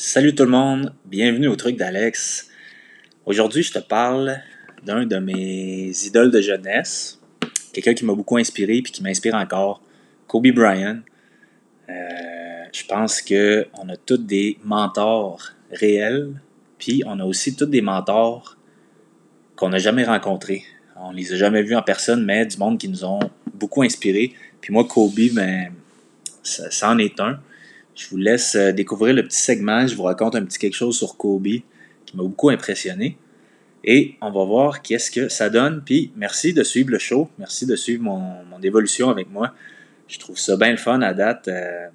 Salut tout le monde, bienvenue au truc d'Alex. Aujourd'hui, je te parle d'un de mes idoles de jeunesse, quelqu'un qui m'a beaucoup inspiré et qui m'inspire encore, Kobe Bryant. Euh, je pense qu'on a tous des mentors réels, puis on a aussi tous des mentors qu'on n'a jamais rencontrés. On les a jamais vus en personne, mais du monde qui nous ont beaucoup inspirés. Puis moi, Kobe, ben, ça en est un. Je vous laisse euh, découvrir le petit segment. Je vous raconte un petit quelque chose sur Kobe qui m'a beaucoup impressionné. Et on va voir qu'est-ce que ça donne. Puis merci de suivre le show. Merci de suivre mon, évolution avec moi. Je trouve ça bien le fun à date. Euh,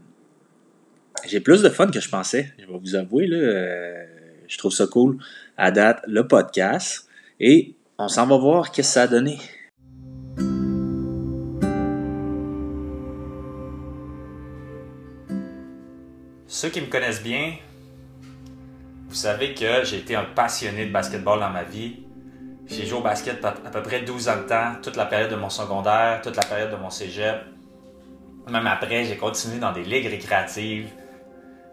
j'ai plus de fun que je pensais. Je vais vous avouer. Là, euh, je trouve ça cool à date, le podcast. Et on s'en va voir qu'est-ce que ça a donné. Ceux qui me connaissent bien, vous savez que j'ai été un passionné de basketball dans ma vie. J'ai joué au basket à peu près 12 ans de temps, toute la période de mon secondaire, toute la période de mon cégep. Même après, j'ai continué dans des ligues récréatives.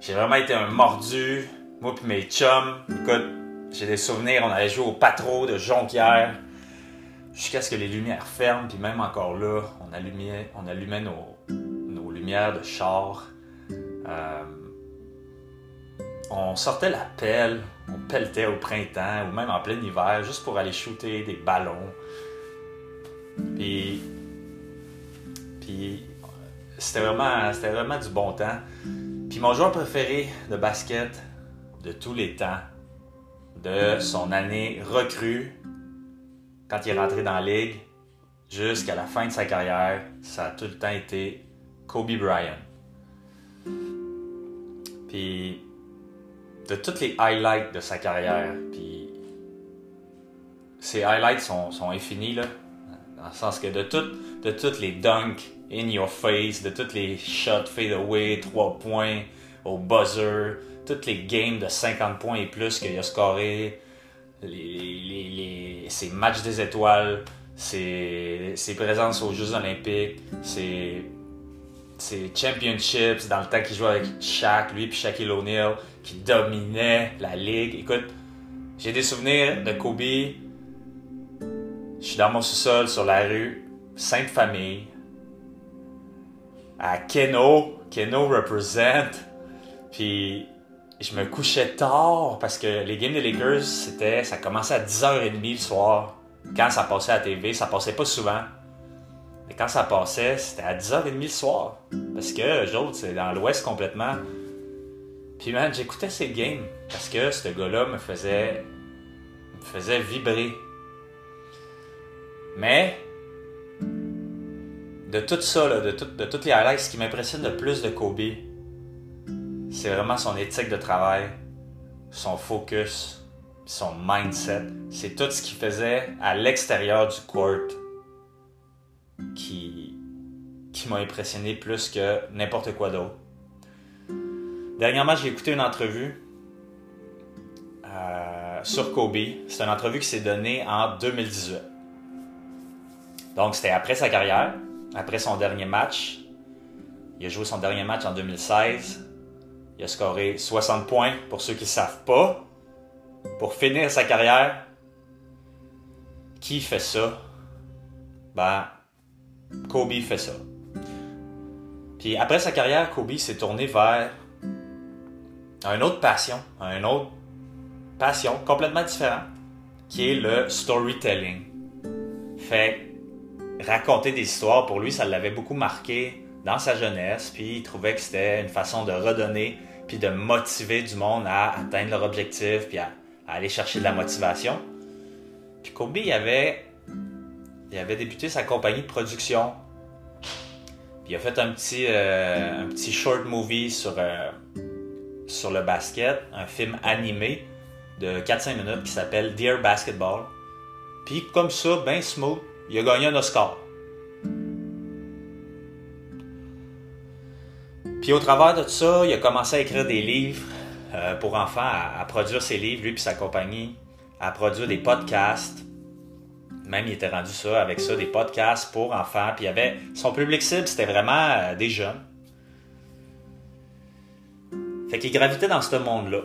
J'ai vraiment été un mordu. Moi et mes chums, écoute, j'ai des souvenirs, on allait jouer au patro de Jonquière jusqu'à ce que les lumières ferment, puis même encore là, on allumait, on allumait nos, nos lumières de char. Euh, on sortait la pelle, on pelletait au printemps ou même en plein hiver juste pour aller shooter des ballons. Puis, puis c'était vraiment, c'était vraiment du bon temps. Puis mon joueur préféré de basket de tous les temps, de son année recrue, quand il est rentré dans la ligue, jusqu'à la fin de sa carrière, ça a tout le temps été Kobe Bryant. Puis de toutes les highlights de sa carrière. Puis ces highlights sont, sont infinis, là. Dans le sens que de, tout, de toutes les dunks in your face, de toutes les shots fade away, 3 points au buzzer, toutes les games de 50 points et plus qu'il a scoré, les, les, ses matchs des étoiles, ses présences aux Jeux Olympiques, ses ses championships, dans le temps qu'il jouait avec Shaq, lui puis Shaquille O'Neal, qui dominait la ligue. Écoute, j'ai des souvenirs de Kobe. Je suis dans mon sous-sol sur la rue, Sainte Famille, à Keno, Keno represent. Puis je me couchais tard parce que les games des Lakers, c'était, ça commençait à 10h30 le soir. Quand ça passait à la TV, ça passait pas souvent. Et quand ça passait, c'était à 10h30 le soir. Parce que eux autres, c'est dans l'ouest complètement. Puis man, j'écoutais ces games parce que ce gars-là me faisait. me faisait vibrer. Mais de tout ça, de toutes les highlights, ce qui m'impressionne le plus de Kobe, c'est vraiment son éthique de travail, son focus, son mindset. C'est tout ce qu'il faisait à l'extérieur du court qui, m'a impressionné plus que n'importe quoi d'autre. Dernièrement, j'ai écouté une entrevue euh, sur Kobe. C'est une entrevue qui s'est donnée en 2018. Donc, c'était après sa carrière, après son dernier match. Il a joué son dernier match en 2016. Il a scoré 60 points, pour ceux qui ne savent pas. Pour finir sa carrière, qui fait ça? Ben, Kobe fait ça. Puis après sa carrière, Kobe s'est tourné vers une autre passion, une autre passion complètement différente, qui est le storytelling. Fait raconter des histoires, pour lui, ça l'avait beaucoup marqué dans sa jeunesse, puis il trouvait que c'était une façon de redonner, puis de motiver du monde à atteindre leur objectif, puis à, aller chercher de la motivation. Puis Kobe, il avait il avait débuté sa compagnie de production. Il a fait un petit, euh, short movie sur, euh, sur le basket, un film animé de 4-5 minutes qui s'appelle Dear Basketball. Puis comme ça, ben smooth, il a gagné un Oscar. Puis au travers de tout ça, il a commencé à écrire des livres euh, pour enfants, à, à, produire ses livres, lui puis sa compagnie, à produire des podcasts, même il était rendu ça avec ça, des podcasts pour enfants. Puis il y avait son public cible, c'était vraiment euh, des jeunes. Fait qu'il gravitait dans ce monde-là.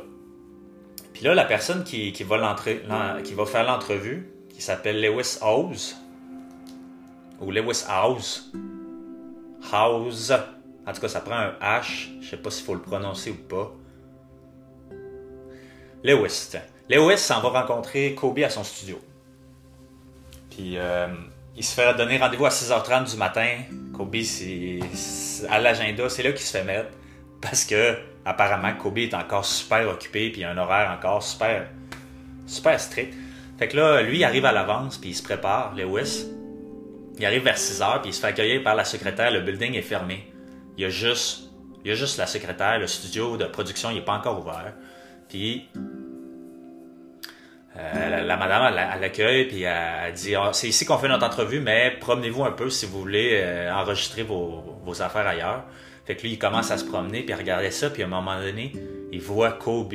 Puis là, la personne qui, va, qui va faire l'entrevue, qui s'appelle Lewis House, ou Lewis House, House, en tout cas, ça prend un H, je sais pas s'il faut le prononcer ou pas. Lewis. Lewis s'en va rencontrer Kobe à son studio. Puis euh, il se fait donner rendez-vous à 6h30 du matin. Kobe, c'est à l'agenda, c'est là qu'il se fait mettre. Parce que apparemment, Kobe est encore super occupé, puis il a un horaire encore super, super strict. Fait que là, lui, il arrive à l'avance, puis il se prépare, Lewis. Il arrive vers 6h, puis il se fait accueillir par la secrétaire. Le building est fermé. Il y a juste, il y a juste la secrétaire. Le studio de production, il n'est pas encore ouvert. Puis euh, la, madame, elle, l'accueille, puis elle, dit ah, C'est ici qu'on fait notre entrevue, mais promenez-vous un peu si vous voulez euh, enregistrer vos, affaires ailleurs. Fait que lui, il commence à se promener, puis à regarder ça, puis à un moment donné, il voit Kobe.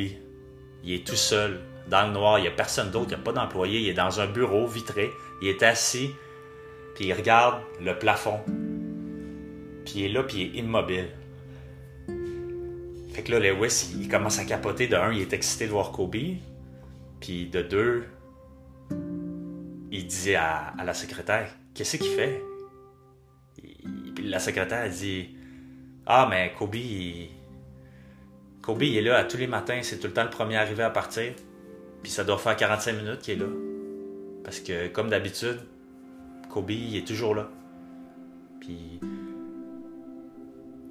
Il est tout seul, dans le noir, il n'y a personne d'autre, il n'y a pas d'employé, il est dans un bureau vitré, il est assis, puis il regarde le plafond. Puis il est là, puis il est immobile. Fait que là, Lewis, il, il commence à capoter. De un, il est excité de voir Kobe. Puis de deux, il dit à, la secrétaire Qu'est-ce qu'il fait? La secrétaire dit Ah, mais Kobe, il... Kobe, il est là à tous les matins, c'est tout le temps le premier arrivé à partir. Puis ça doit faire 45 minutes qu'il est là. Parce que, comme d'habitude, Kobe, il est toujours là. Puis.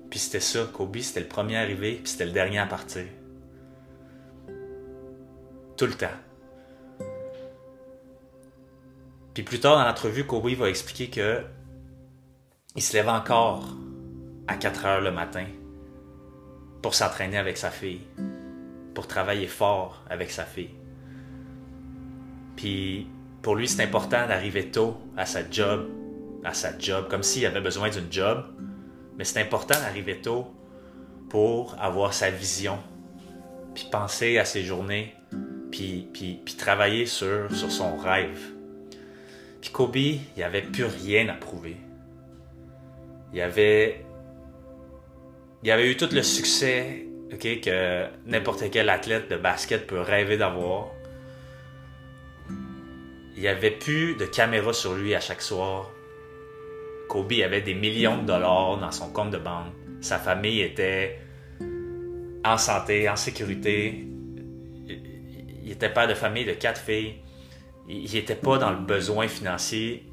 Puis c'était ça, Kobe, c'était le premier arrivé, puis c'était le dernier à partir. Tout le temps. Puis plus tard dans l'entrevue, Kobe va expliquer que il se lève encore à 4 heures le matin pour s'entraîner avec sa fille, pour travailler fort avec sa fille. Puis pour lui, c'est important d'arriver tôt à sa job, à sa job, comme s'il avait besoin d'une job. Mais c'est important d'arriver tôt pour avoir sa vision, puis penser à ses journées, puis, puis, travailler sur, sur son rêve. Puis Kobe, il n'y avait plus rien à prouver. Il avait, il avait eu tout le succès que n'importe quel athlète de basket peut rêver d'avoir. Il n'y avait plus de caméra sur lui à chaque soir. Kobe avait des millions de dollars dans son compte de banque. Sa famille était en santé, en sécurité il était père de famille de quatre filles. Il n'était pas dans le besoin financier,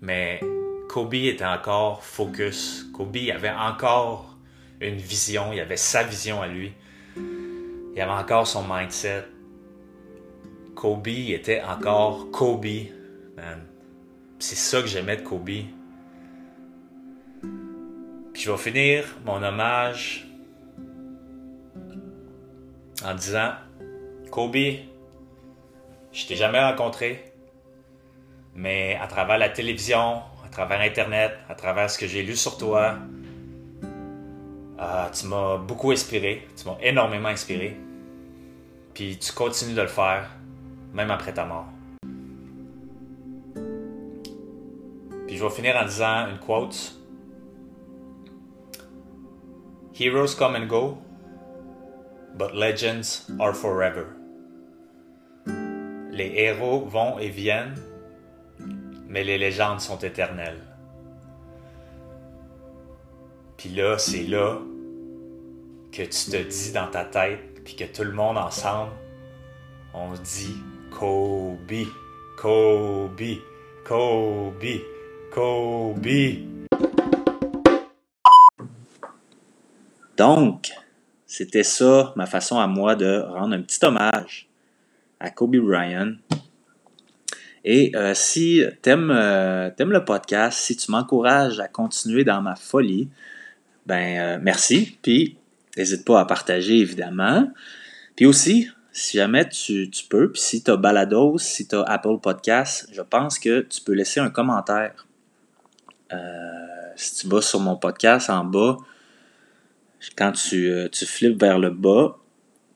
mais Kobe était encore focus. Kobe avait encore une vision, il avait sa vision à lui. Il avait encore son mindset. Kobe était encore Kobe, C'est ça que j'aimais de Kobe. Puis je vais finir mon hommage en disant Kobe, je t'ai jamais rencontré, mais à travers la télévision, à travers Internet, à travers ce que j'ai lu sur toi, ah, tu m'as beaucoup inspiré, tu m'as énormément inspiré. Puis tu continues de le faire, même après ta mort. Puis je vais finir en disant une quote. Heroes come and go, but legends are forever les héros vont et viennent, mais les légendes sont éternelles. Puis là, c'est là que tu te dis dans ta tête, puis que tout le monde ensemble, on dit Kobe, Kobe, Kobe, Kobe. Donc, c'était ça ma façon à moi de rendre un petit hommage à Kobe Bryant. Et euh, si tu aimes, euh, le podcast, si tu m'encourages à continuer dans ma folie, ben euh, merci. Puis n'hésite pas à partager évidemment. Puis aussi, si jamais tu, peux, puis si tu as Balados, si tu as Apple Podcast, je pense que tu peux laisser un commentaire. si tu vas sur mon podcast en bas, quand tu, tu flippes vers le bas,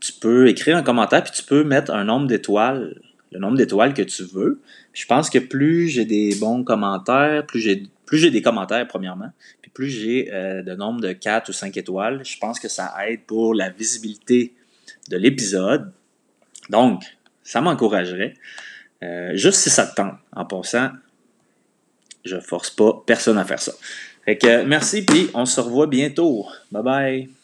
tu peux écrire un commentaire puis tu peux mettre un nombre d'étoiles, le nombre d'étoiles que tu veux. Je pense que plus j'ai des bons commentaires, plus j'ai plus j'ai des commentaires, premièrement, puis plus j'ai euh, de nombre de 4 ou 5 étoiles, je pense que ça aide pour la visibilité de l'épisode. Donc, ça m'encouragerait. Euh, juste si ça te tente. En passant, je force pas personne à faire ça. Fait que merci, puis on se revoit bientôt. Bye bye.